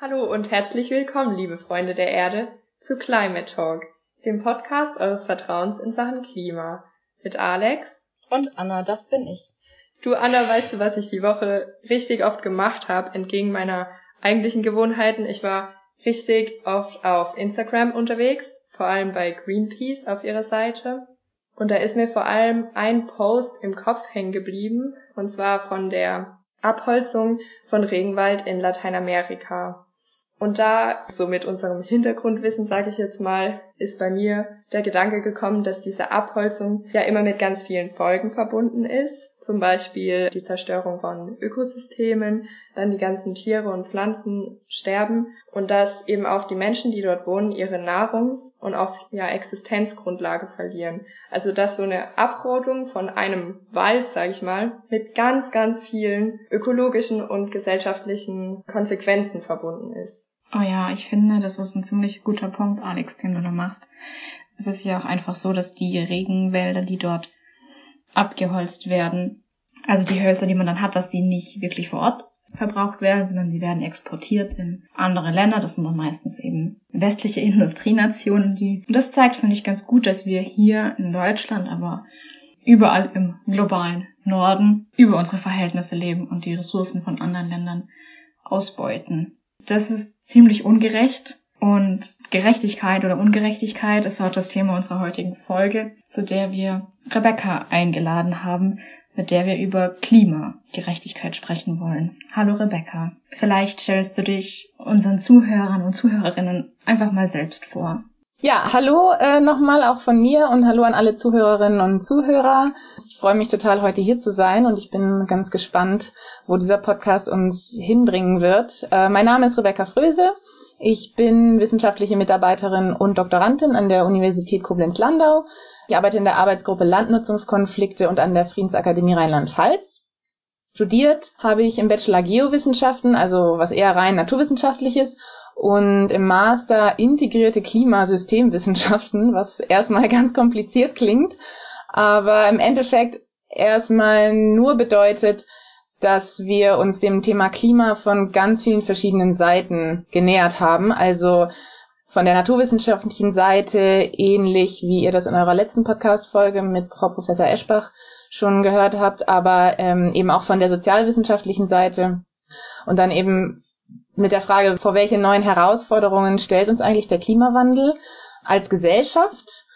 Hallo und herzlich willkommen, liebe Freunde der Erde, zu Climate Talk, dem Podcast eures Vertrauens in Sachen Klima. Mit Alex und Anna, das bin ich. Du Anna, weißt du, was ich die Woche richtig oft gemacht habe, entgegen meiner eigentlichen Gewohnheiten? Ich war richtig oft auf Instagram unterwegs, vor allem bei Greenpeace auf ihrer Seite. Und da ist mir vor allem ein Post im Kopf hängen geblieben, und zwar von der Abholzung von Regenwald in Lateinamerika. Und da, so mit unserem Hintergrundwissen, sage ich jetzt mal, ist bei mir der Gedanke gekommen, dass diese Abholzung ja immer mit ganz vielen Folgen verbunden ist zum Beispiel die Zerstörung von Ökosystemen, dann die ganzen Tiere und Pflanzen sterben und dass eben auch die Menschen, die dort wohnen, ihre Nahrungs- und auch ja Existenzgrundlage verlieren. Also dass so eine Abrodung von einem Wald, sage ich mal, mit ganz, ganz vielen ökologischen und gesellschaftlichen Konsequenzen verbunden ist. Oh ja, ich finde, das ist ein ziemlich guter Punkt, Alex, den du da machst. Es ist ja auch einfach so, dass die Regenwälder, die dort abgeholzt werden. Also die Hölzer, die man dann hat, dass die nicht wirklich vor Ort verbraucht werden, sondern die werden exportiert in andere Länder. Das sind dann meistens eben westliche Industrienationen. Die, und das zeigt, finde ich, ganz gut, dass wir hier in Deutschland, aber überall im globalen Norden über unsere Verhältnisse leben und die Ressourcen von anderen Ländern ausbeuten. Das ist ziemlich ungerecht und Gerechtigkeit oder Ungerechtigkeit ist auch das Thema unserer heutigen Folge, zu der wir Rebecca eingeladen haben, mit der wir über Klimagerechtigkeit sprechen wollen. Hallo Rebecca. Vielleicht stellst du dich unseren Zuhörern und Zuhörerinnen einfach mal selbst vor. Ja, hallo äh, nochmal auch von mir und hallo an alle Zuhörerinnen und Zuhörer. Ich freue mich total, heute hier zu sein und ich bin ganz gespannt, wo dieser Podcast uns hinbringen wird. Äh, mein Name ist Rebecca Fröse. Ich bin wissenschaftliche Mitarbeiterin und Doktorandin an der Universität Koblenz-Landau. Ich arbeite in der Arbeitsgruppe Landnutzungskonflikte und an der Friedensakademie Rheinland-Pfalz. Studiert habe ich im Bachelor Geowissenschaften, also was eher rein naturwissenschaftliches, und im Master integrierte Klimasystemwissenschaften, was erstmal ganz kompliziert klingt, aber im Endeffekt erstmal nur bedeutet, dass wir uns dem Thema Klima von ganz vielen verschiedenen Seiten genähert haben. Also von der naturwissenschaftlichen Seite, ähnlich wie ihr das in eurer letzten Podcast-Folge mit Frau Professor Eschbach schon gehört habt, aber ähm, eben auch von der sozialwissenschaftlichen Seite und dann eben mit der Frage, vor welche neuen Herausforderungen stellt uns eigentlich der Klimawandel als Gesellschaft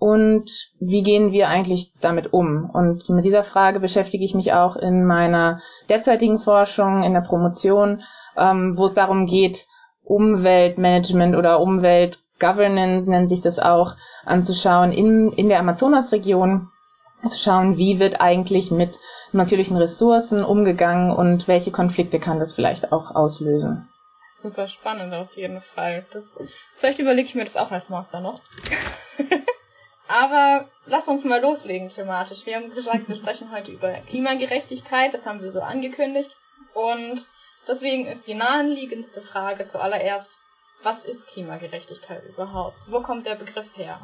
und wie gehen wir eigentlich damit um? Und mit dieser Frage beschäftige ich mich auch in meiner derzeitigen Forschung, in der Promotion, ähm, wo es darum geht, Umweltmanagement oder Umweltgovernance nennt sich das auch, anzuschauen in, in der Amazonasregion, zu schauen, wie wird eigentlich mit natürlichen Ressourcen umgegangen und welche Konflikte kann das vielleicht auch auslösen. Super spannend auf jeden Fall. Das, vielleicht überlege ich mir das auch als Master noch. Aber lass uns mal loslegen thematisch. Wir haben gesagt, wir sprechen heute über Klimagerechtigkeit, das haben wir so angekündigt. Und deswegen ist die naheliegendste Frage zuallererst, was ist Klimagerechtigkeit überhaupt? Wo kommt der Begriff her?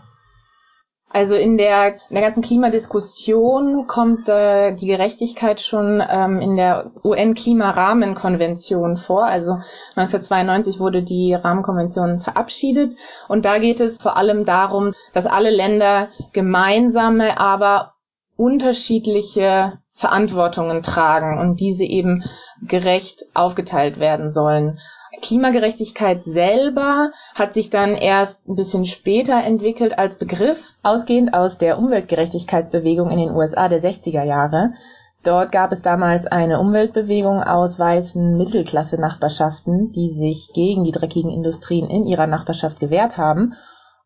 Also in der, in der ganzen Klimadiskussion kommt äh, die Gerechtigkeit schon ähm, in der UN-Klimarahmenkonvention vor. Also 1992 wurde die Rahmenkonvention verabschiedet und da geht es vor allem darum, dass alle Länder gemeinsame, aber unterschiedliche Verantwortungen tragen und diese eben gerecht aufgeteilt werden sollen. Klimagerechtigkeit selber hat sich dann erst ein bisschen später entwickelt als Begriff, ausgehend aus der Umweltgerechtigkeitsbewegung in den USA der 60er Jahre. Dort gab es damals eine Umweltbewegung aus weißen Mittelklasse-Nachbarschaften, die sich gegen die dreckigen Industrien in ihrer Nachbarschaft gewehrt haben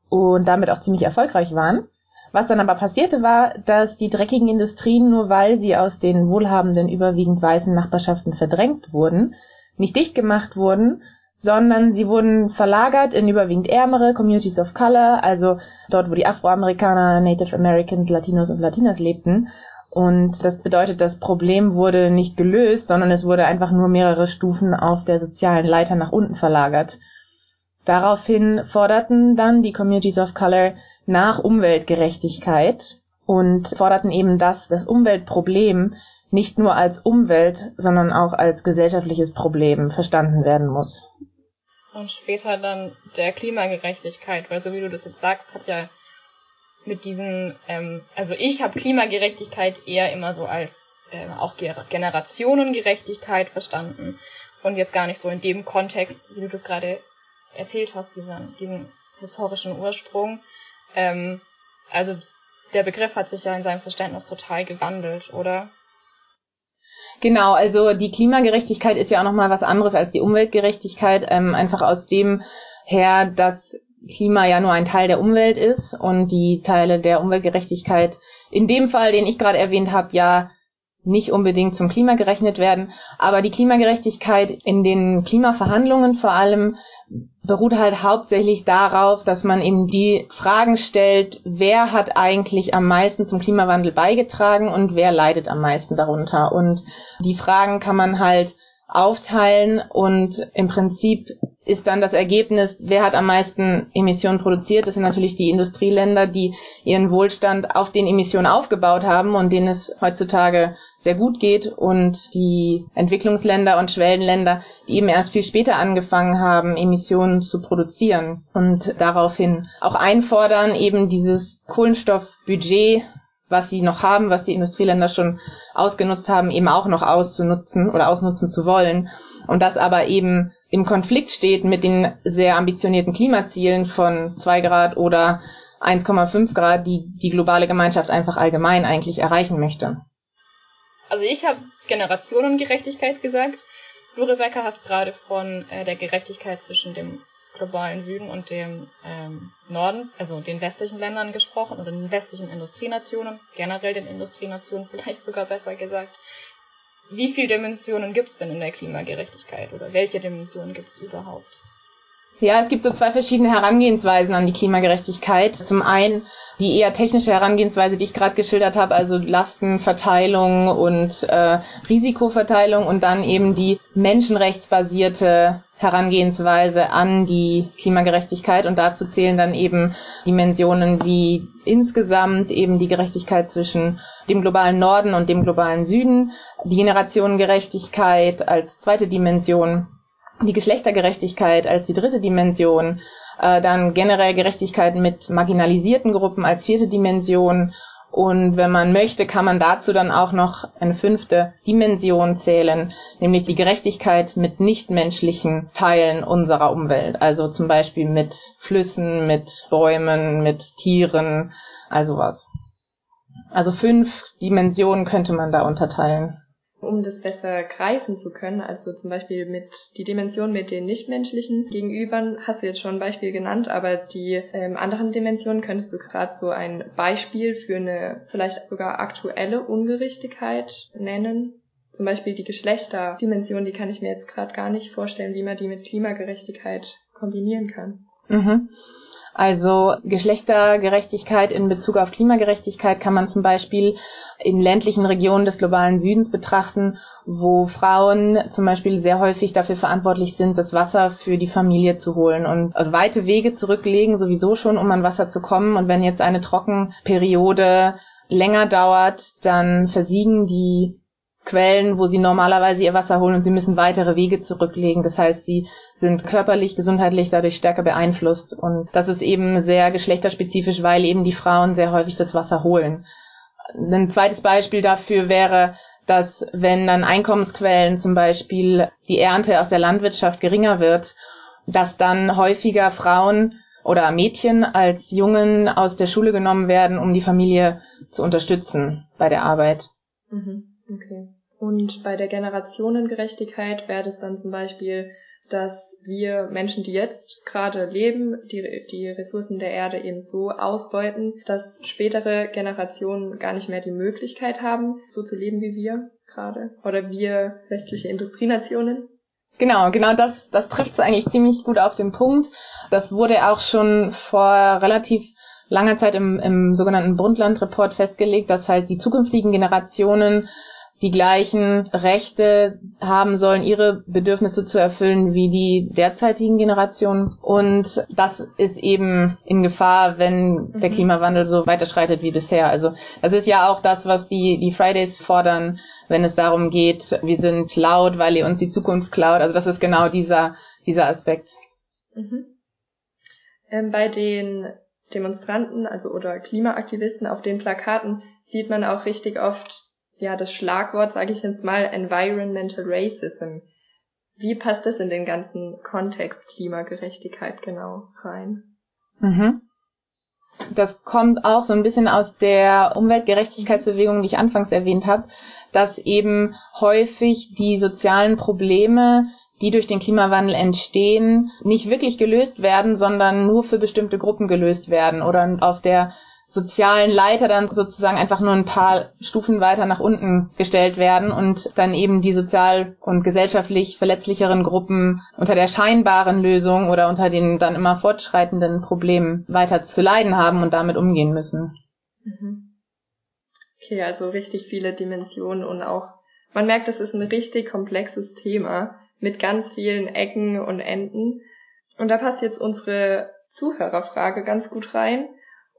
und damit auch ziemlich erfolgreich waren. Was dann aber passierte war, dass die dreckigen Industrien, nur weil sie aus den wohlhabenden, überwiegend weißen Nachbarschaften verdrängt wurden, nicht dicht gemacht wurden, sondern sie wurden verlagert in überwiegend ärmere Communities of Color, also dort, wo die Afroamerikaner, Native Americans, Latinos und Latinas lebten. Und das bedeutet, das Problem wurde nicht gelöst, sondern es wurde einfach nur mehrere Stufen auf der sozialen Leiter nach unten verlagert. Daraufhin forderten dann die Communities of Color nach Umweltgerechtigkeit und forderten eben, dass das Umweltproblem nicht nur als Umwelt, sondern auch als gesellschaftliches Problem verstanden werden muss. und später dann der Klimagerechtigkeit, weil so wie du das jetzt sagst, hat ja mit diesen, ähm, also ich habe Klimagerechtigkeit eher immer so als äh, auch Generationengerechtigkeit verstanden und jetzt gar nicht so in dem Kontext, wie du das gerade erzählt hast, diesen, diesen historischen Ursprung. Ähm, also der Begriff hat sich ja in seinem Verständnis total gewandelt, oder? Genau, also die Klimagerechtigkeit ist ja auch nochmal was anderes als die Umweltgerechtigkeit, ähm, einfach aus dem her, dass Klima ja nur ein Teil der Umwelt ist und die Teile der Umweltgerechtigkeit in dem Fall, den ich gerade erwähnt habe, ja nicht unbedingt zum Klima gerechnet werden. Aber die Klimagerechtigkeit in den Klimaverhandlungen vor allem beruht halt hauptsächlich darauf, dass man eben die Fragen stellt, wer hat eigentlich am meisten zum Klimawandel beigetragen und wer leidet am meisten darunter. Und die Fragen kann man halt aufteilen und im Prinzip ist dann das Ergebnis, wer hat am meisten Emissionen produziert. Das sind natürlich die Industrieländer, die ihren Wohlstand auf den Emissionen aufgebaut haben und denen es heutzutage sehr gut geht und die Entwicklungsländer und Schwellenländer, die eben erst viel später angefangen haben, Emissionen zu produzieren und daraufhin auch einfordern, eben dieses Kohlenstoffbudget was sie noch haben, was die Industrieländer schon ausgenutzt haben, eben auch noch auszunutzen oder ausnutzen zu wollen. Und das aber eben im Konflikt steht mit den sehr ambitionierten Klimazielen von zwei Grad oder 1,5 Grad, die die globale Gemeinschaft einfach allgemein eigentlich erreichen möchte. Also ich habe Generationengerechtigkeit gesagt. Du, Rebecca, hast gerade von äh, der Gerechtigkeit zwischen dem globalen Süden und dem ähm, Norden, also den westlichen Ländern gesprochen oder den westlichen Industrienationen, generell den Industrienationen vielleicht sogar besser gesagt. Wie viele Dimensionen gibt es denn in der Klimagerechtigkeit oder welche Dimensionen gibt es überhaupt? Ja, es gibt so zwei verschiedene Herangehensweisen an die Klimagerechtigkeit. Zum einen die eher technische Herangehensweise, die ich gerade geschildert habe, also Lastenverteilung und äh, Risikoverteilung und dann eben die menschenrechtsbasierte Herangehensweise an die Klimagerechtigkeit und dazu zählen dann eben Dimensionen wie insgesamt eben die Gerechtigkeit zwischen dem globalen Norden und dem globalen Süden, die Generationengerechtigkeit als zweite Dimension die Geschlechtergerechtigkeit als die dritte Dimension, äh, dann generell Gerechtigkeit mit marginalisierten Gruppen als vierte Dimension. Und wenn man möchte, kann man dazu dann auch noch eine fünfte Dimension zählen, nämlich die Gerechtigkeit mit nichtmenschlichen Teilen unserer Umwelt, also zum Beispiel mit Flüssen, mit Bäumen, mit Tieren, also was. Also fünf Dimensionen könnte man da unterteilen um das besser greifen zu können. Also zum Beispiel mit die Dimension mit den nichtmenschlichen Gegenübern hast du jetzt schon ein Beispiel genannt, aber die ähm, anderen Dimensionen könntest du gerade so ein Beispiel für eine vielleicht sogar aktuelle Ungerechtigkeit nennen. Zum Beispiel die Geschlechterdimension, die kann ich mir jetzt gerade gar nicht vorstellen, wie man die mit Klimagerechtigkeit kombinieren kann. Mhm. Also Geschlechtergerechtigkeit in Bezug auf Klimagerechtigkeit kann man zum Beispiel in ländlichen Regionen des globalen Südens betrachten, wo Frauen zum Beispiel sehr häufig dafür verantwortlich sind, das Wasser für die Familie zu holen und weite Wege zurücklegen, sowieso schon, um an Wasser zu kommen. Und wenn jetzt eine Trockenperiode länger dauert, dann versiegen die Quellen, wo sie normalerweise ihr Wasser holen und sie müssen weitere Wege zurücklegen. Das heißt, sie sind körperlich, gesundheitlich dadurch stärker beeinflusst. Und das ist eben sehr geschlechterspezifisch, weil eben die Frauen sehr häufig das Wasser holen. Ein zweites Beispiel dafür wäre, dass wenn dann Einkommensquellen, zum Beispiel die Ernte aus der Landwirtschaft geringer wird, dass dann häufiger Frauen oder Mädchen als Jungen aus der Schule genommen werden, um die Familie zu unterstützen bei der Arbeit. Mhm. Okay. Und bei der Generationengerechtigkeit wäre das dann zum Beispiel, dass wir Menschen, die jetzt gerade leben, die, die Ressourcen der Erde eben so ausbeuten, dass spätere Generationen gar nicht mehr die Möglichkeit haben, so zu leben wie wir gerade. Oder wir westliche Industrienationen. Genau, genau das, das trifft es eigentlich ziemlich gut auf den Punkt. Das wurde auch schon vor relativ langer Zeit im, im sogenannten Brundtland-Report festgelegt, dass halt die zukünftigen Generationen die gleichen Rechte haben sollen, ihre Bedürfnisse zu erfüllen wie die derzeitigen Generationen. Und das ist eben in Gefahr, wenn der mhm. Klimawandel so weiterschreitet wie bisher. Also das ist ja auch das, was die, die Fridays fordern, wenn es darum geht, wir sind laut, weil ihr uns die Zukunft klaut. Also das ist genau dieser, dieser Aspekt. Mhm. Ähm, bei den Demonstranten, also oder Klimaaktivisten auf den Plakaten sieht man auch richtig oft ja das Schlagwort, sage ich jetzt mal, Environmental Racism. Wie passt das in den ganzen Kontext Klimagerechtigkeit genau rein? Mhm. Das kommt auch so ein bisschen aus der Umweltgerechtigkeitsbewegung, die ich anfangs erwähnt habe, dass eben häufig die sozialen Probleme, die durch den Klimawandel entstehen, nicht wirklich gelöst werden, sondern nur für bestimmte Gruppen gelöst werden oder auf der sozialen Leiter dann sozusagen einfach nur ein paar Stufen weiter nach unten gestellt werden und dann eben die sozial und gesellschaftlich verletzlicheren Gruppen unter der scheinbaren Lösung oder unter den dann immer fortschreitenden Problemen weiter zu leiden haben und damit umgehen müssen. Mhm. Okay, also richtig viele Dimensionen und auch, man merkt, das ist ein richtig komplexes Thema mit ganz vielen Ecken und Enden. Und da passt jetzt unsere Zuhörerfrage ganz gut rein.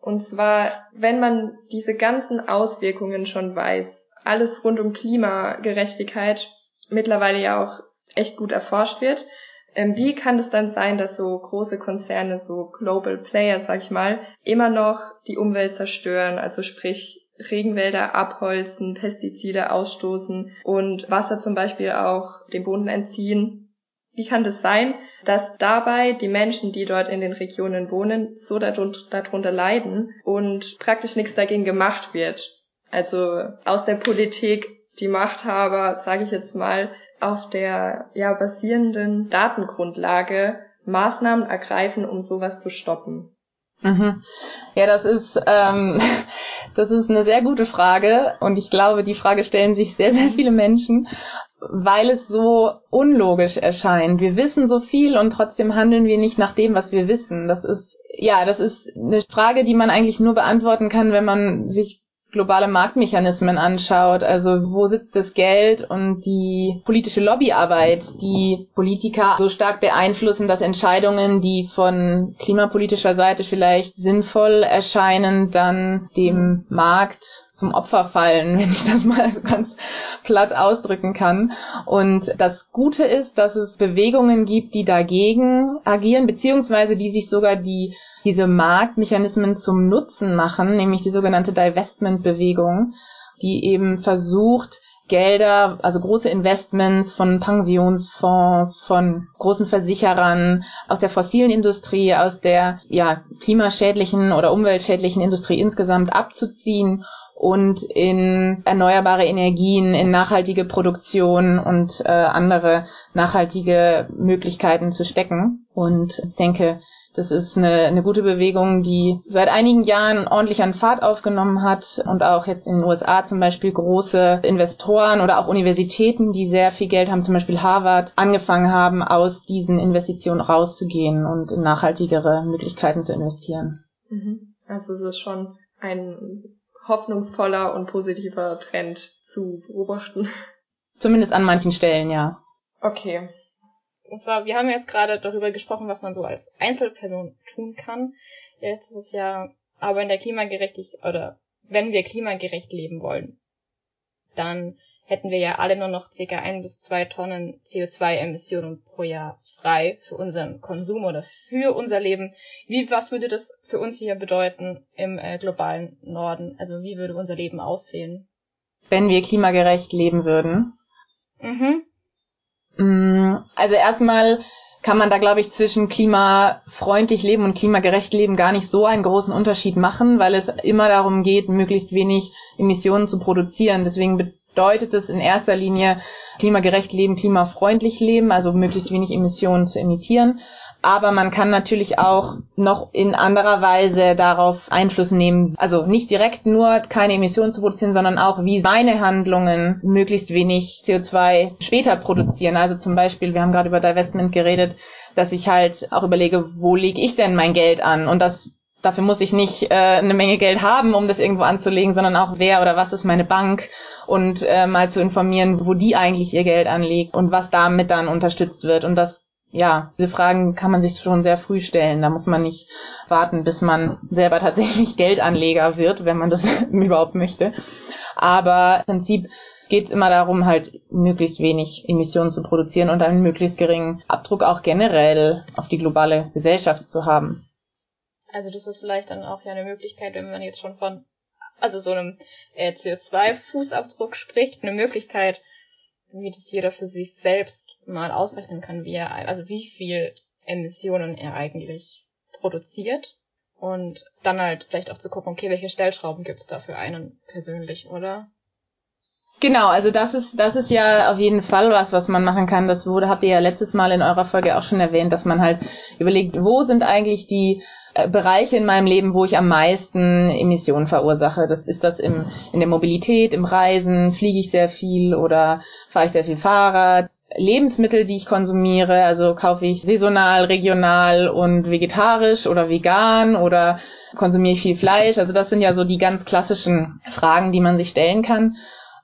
Und zwar, wenn man diese ganzen Auswirkungen schon weiß, alles rund um Klimagerechtigkeit mittlerweile ja auch echt gut erforscht wird, ähm, wie kann es dann sein, dass so große Konzerne, so Global Player, sag ich mal, immer noch die Umwelt zerstören, also sprich Regenwälder abholzen, Pestizide ausstoßen und Wasser zum Beispiel auch dem Boden entziehen? Wie kann das sein, dass dabei die Menschen, die dort in den Regionen wohnen, so darunter leiden und praktisch nichts dagegen gemacht wird? Also aus der Politik die Machthaber, sage ich jetzt mal, auf der ja basierenden Datengrundlage Maßnahmen ergreifen, um sowas zu stoppen. Mhm. Ja, das ist ähm, das ist eine sehr gute Frage und ich glaube, die Frage stellen sich sehr sehr viele Menschen weil es so unlogisch erscheint. Wir wissen so viel und trotzdem handeln wir nicht nach dem, was wir wissen. Das ist, ja, das ist eine Frage, die man eigentlich nur beantworten kann, wenn man sich globale Marktmechanismen anschaut, also wo sitzt das Geld und die politische Lobbyarbeit, die Politiker so stark beeinflussen, dass Entscheidungen, die von klimapolitischer Seite vielleicht sinnvoll erscheinen, dann dem Markt zum Opfer fallen, wenn ich das mal ganz platt ausdrücken kann. Und das Gute ist, dass es Bewegungen gibt, die dagegen agieren, beziehungsweise die sich sogar die diese Marktmechanismen zum Nutzen machen, nämlich die sogenannte Divestment-Bewegung, die eben versucht, Gelder, also große Investments von Pensionsfonds, von großen Versicherern, aus der fossilen Industrie, aus der ja, klimaschädlichen oder umweltschädlichen Industrie insgesamt abzuziehen und in erneuerbare Energien, in nachhaltige Produktion und äh, andere nachhaltige Möglichkeiten zu stecken. Und ich denke, das ist eine, eine gute Bewegung, die seit einigen Jahren ordentlich an Fahrt aufgenommen hat und auch jetzt in den USA zum Beispiel große Investoren oder auch Universitäten, die sehr viel Geld haben, zum Beispiel Harvard, angefangen haben, aus diesen Investitionen rauszugehen und in nachhaltigere Möglichkeiten zu investieren. Mhm. Also es ist schon ein hoffnungsvoller und positiver Trend zu beobachten. Zumindest an manchen Stellen, ja. Okay. Und zwar, wir haben jetzt gerade darüber gesprochen, was man so als Einzelperson tun kann. Jetzt ist es ja aber in der Klimagerechtigkeit, oder wenn wir klimagerecht leben wollen, dann hätten wir ja alle nur noch ca. ein bis zwei Tonnen CO2-Emissionen pro Jahr frei für unseren Konsum oder für unser Leben. Wie, was würde das für uns hier bedeuten im äh, globalen Norden? Also wie würde unser Leben aussehen? Wenn wir klimagerecht leben würden. Mhm. Mm, also erstmal kann man da, glaube ich, zwischen klimafreundlich leben und klimagerecht leben gar nicht so einen großen Unterschied machen, weil es immer darum geht, möglichst wenig Emissionen zu produzieren. Deswegen bedeutet es in erster Linie klimagerecht leben, klimafreundlich leben, also möglichst wenig Emissionen zu emittieren aber man kann natürlich auch noch in anderer Weise darauf Einfluss nehmen. Also nicht direkt nur keine Emissionen zu produzieren, sondern auch, wie meine Handlungen möglichst wenig CO2 später produzieren. Also zum Beispiel, wir haben gerade über Divestment geredet, dass ich halt auch überlege, wo lege ich denn mein Geld an? Und das dafür muss ich nicht äh, eine Menge Geld haben, um das irgendwo anzulegen, sondern auch wer oder was ist meine Bank und äh, mal zu informieren, wo die eigentlich ihr Geld anlegt und was damit dann unterstützt wird. Und das ja, diese Fragen kann man sich schon sehr früh stellen. Da muss man nicht warten, bis man selber tatsächlich Geldanleger wird, wenn man das überhaupt möchte. Aber im Prinzip geht es immer darum, halt möglichst wenig Emissionen zu produzieren und einen möglichst geringen Abdruck auch generell auf die globale Gesellschaft zu haben. Also das ist vielleicht dann auch ja eine Möglichkeit, wenn man jetzt schon von also so einem äh, CO2-Fußabdruck spricht, eine Möglichkeit, wie das jeder für sich selbst mal ausrechnen kann, wie er, also wie viel Emissionen er eigentlich produziert. Und dann halt vielleicht auch zu gucken, okay, welche Stellschrauben gibt's da für einen persönlich, oder? Genau, also das ist, das ist ja auf jeden Fall was, was man machen kann. Das wurde, habt ihr ja letztes Mal in eurer Folge auch schon erwähnt, dass man halt überlegt, wo sind eigentlich die Bereiche in meinem Leben, wo ich am meisten Emissionen verursache. Das ist das im, in der Mobilität, im Reisen, fliege ich sehr viel oder fahre ich sehr viel Fahrrad. Lebensmittel, die ich konsumiere, also kaufe ich saisonal, regional und vegetarisch oder vegan oder konsumiere ich viel Fleisch. Also das sind ja so die ganz klassischen Fragen, die man sich stellen kann.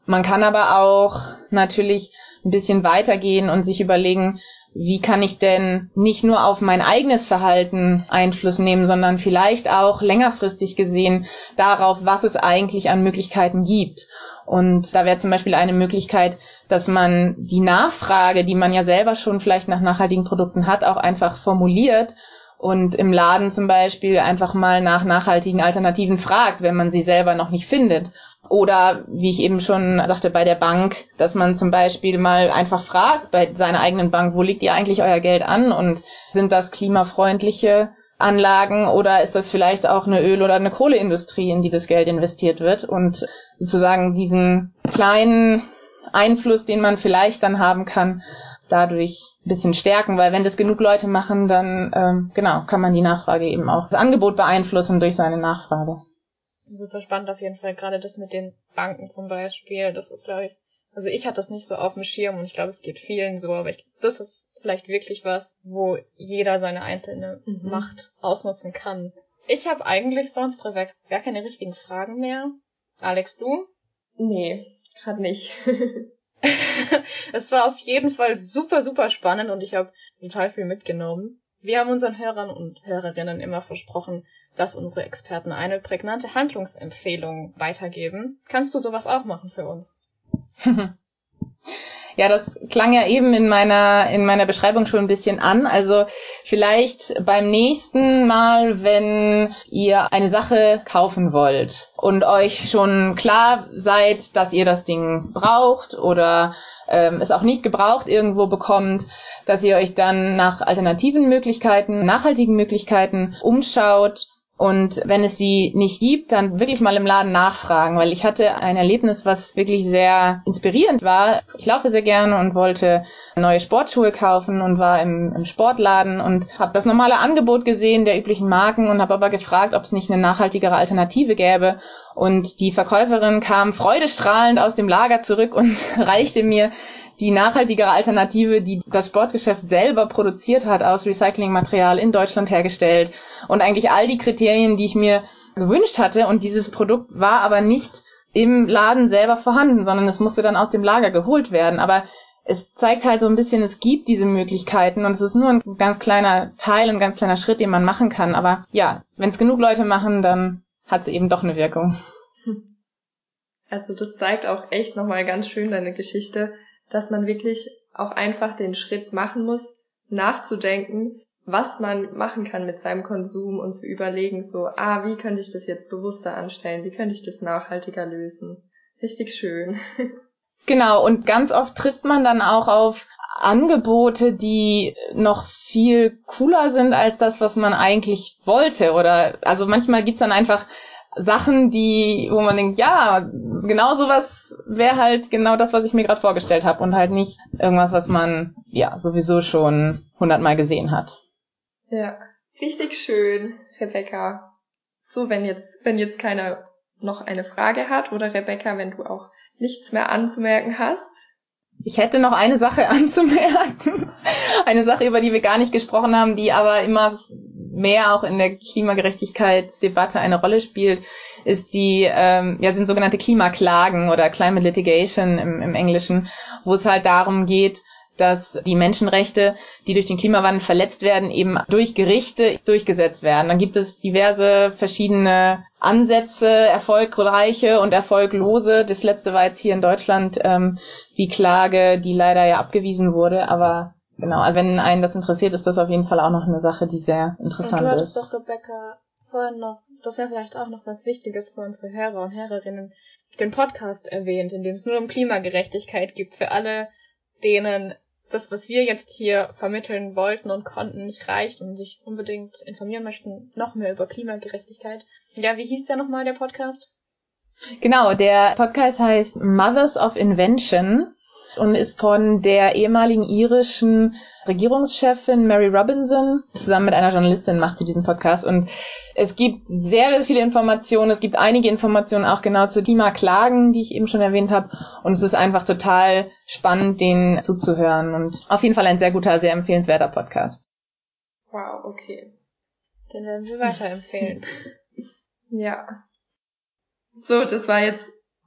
Man kann aber auch natürlich ein bisschen weitergehen und sich überlegen, wie kann ich denn nicht nur auf mein eigenes Verhalten Einfluss nehmen, sondern vielleicht auch längerfristig gesehen darauf, was es eigentlich an Möglichkeiten gibt. Und da wäre zum Beispiel eine Möglichkeit, dass man die Nachfrage, die man ja selber schon vielleicht nach nachhaltigen Produkten hat, auch einfach formuliert und im Laden zum Beispiel einfach mal nach nachhaltigen Alternativen fragt, wenn man sie selber noch nicht findet. Oder wie ich eben schon sagte, bei der Bank, dass man zum Beispiel mal einfach fragt bei seiner eigenen Bank, wo liegt ihr eigentlich euer Geld an? Und sind das klimafreundliche Anlagen oder ist das vielleicht auch eine Öl- oder eine Kohleindustrie, in die das Geld investiert wird? Und sozusagen diesen kleinen Einfluss, den man vielleicht dann haben kann, dadurch ein bisschen stärken, weil wenn das genug Leute machen, dann ähm, genau kann man die Nachfrage eben auch das Angebot beeinflussen durch seine Nachfrage super spannend auf jeden Fall. Gerade das mit den Banken zum Beispiel. Das ist, glaube ich, also ich hatte das nicht so auf dem Schirm und ich glaube, es geht vielen so, aber ich, das ist vielleicht wirklich was, wo jeder seine einzelne mhm. Macht ausnutzen kann. Ich habe eigentlich sonst gar, gar keine richtigen Fragen mehr. Alex, du? Nee, gerade nicht. es war auf jeden Fall super, super spannend und ich habe total viel mitgenommen. Wir haben unseren Hörern und Hörerinnen immer versprochen, dass unsere Experten eine prägnante Handlungsempfehlung weitergeben. Kannst du sowas auch machen für uns? Ja, das klang ja eben in meiner, in meiner Beschreibung schon ein bisschen an. Also vielleicht beim nächsten Mal, wenn ihr eine Sache kaufen wollt und euch schon klar seid, dass ihr das Ding braucht oder ähm, es auch nicht gebraucht irgendwo bekommt, dass ihr euch dann nach alternativen Möglichkeiten, nachhaltigen Möglichkeiten umschaut und wenn es sie nicht gibt, dann wirklich mal im Laden nachfragen, weil ich hatte ein Erlebnis, was wirklich sehr inspirierend war. Ich laufe sehr gerne und wollte neue Sportschuhe kaufen und war im, im Sportladen und habe das normale Angebot gesehen der üblichen Marken und habe aber gefragt, ob es nicht eine nachhaltigere Alternative gäbe. Und die Verkäuferin kam freudestrahlend aus dem Lager zurück und reichte mir die nachhaltigere Alternative, die das Sportgeschäft selber produziert hat, aus Recyclingmaterial in Deutschland hergestellt und eigentlich all die Kriterien, die ich mir gewünscht hatte. Und dieses Produkt war aber nicht im Laden selber vorhanden, sondern es musste dann aus dem Lager geholt werden. Aber es zeigt halt so ein bisschen, es gibt diese Möglichkeiten und es ist nur ein ganz kleiner Teil, ein ganz kleiner Schritt, den man machen kann. Aber ja, wenn es genug Leute machen, dann hat es eben doch eine Wirkung. Also das zeigt auch echt nochmal ganz schön deine Geschichte, dass man wirklich auch einfach den Schritt machen muss, nachzudenken, was man machen kann mit seinem Konsum und zu überlegen, so, ah, wie könnte ich das jetzt bewusster anstellen? Wie könnte ich das nachhaltiger lösen? Richtig schön. Genau, und ganz oft trifft man dann auch auf Angebote, die noch viel cooler sind als das, was man eigentlich wollte. Oder also manchmal gibt's dann einfach Sachen, die, wo man denkt, ja, genau sowas wäre halt genau das, was ich mir gerade vorgestellt habe und halt nicht irgendwas, was man ja sowieso schon hundertmal gesehen hat. Ja, richtig schön, Rebecca. So, wenn jetzt, wenn jetzt keiner noch eine Frage hat oder Rebecca, wenn du auch nichts mehr anzumerken hast. Ich hätte noch eine Sache anzumerken. Eine Sache, über die wir gar nicht gesprochen haben, die aber immer mehr auch in der Klimagerechtigkeitsdebatte eine Rolle spielt, ist die, ähm, ja, sind sogenannte Klimaklagen oder Climate Litigation im, im Englischen, wo es halt darum geht, dass die Menschenrechte, die durch den Klimawandel verletzt werden, eben durch Gerichte durchgesetzt werden. Dann gibt es diverse verschiedene Ansätze, erfolgreiche und erfolglose. Das letzte war jetzt hier in Deutschland ähm, die Klage, die leider ja abgewiesen wurde, aber genau, also wenn einen das interessiert, ist das auf jeden Fall auch noch eine Sache, die sehr interessant und du hattest ist. doch, Rebecca, vorhin noch, das wäre vielleicht auch noch was Wichtiges für unsere Hörer und Hörerinnen, den Podcast erwähnt, in dem es nur um Klimagerechtigkeit gibt, für alle, denen das, was wir jetzt hier vermitteln wollten und konnten, nicht reicht und sich unbedingt informieren möchten, noch mehr über Klimagerechtigkeit. Ja, wie hieß der nochmal, der Podcast? Genau, der Podcast heißt Mothers of Invention und ist von der ehemaligen irischen Regierungschefin Mary Robinson. Zusammen mit einer Journalistin macht sie diesen Podcast und es gibt sehr, sehr viele Informationen. Es gibt einige Informationen auch genau zu Klimaklagen, die ich eben schon erwähnt habe. Und es ist einfach total spannend, den zuzuhören. Und auf jeden Fall ein sehr guter, sehr empfehlenswerter Podcast. Wow, okay. Den werden wir weiterempfehlen. ja. So, das war jetzt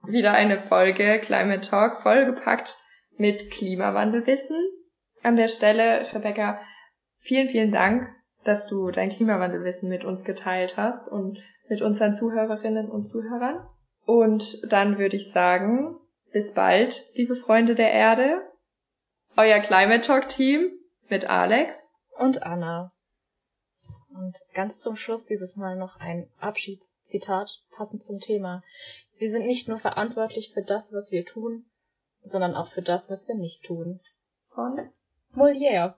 wieder eine Folge Climate Talk, vollgepackt mit Klimawandelwissen. An der Stelle, Rebecca, vielen, vielen Dank dass du dein Klimawandelwissen mit uns geteilt hast und mit unseren Zuhörerinnen und Zuhörern. Und dann würde ich sagen, bis bald, liebe Freunde der Erde. Euer Climate Talk Team mit Alex und Anna. Und ganz zum Schluss dieses Mal noch ein Abschiedszitat passend zum Thema. Wir sind nicht nur verantwortlich für das, was wir tun, sondern auch für das, was wir nicht tun. Von Molière.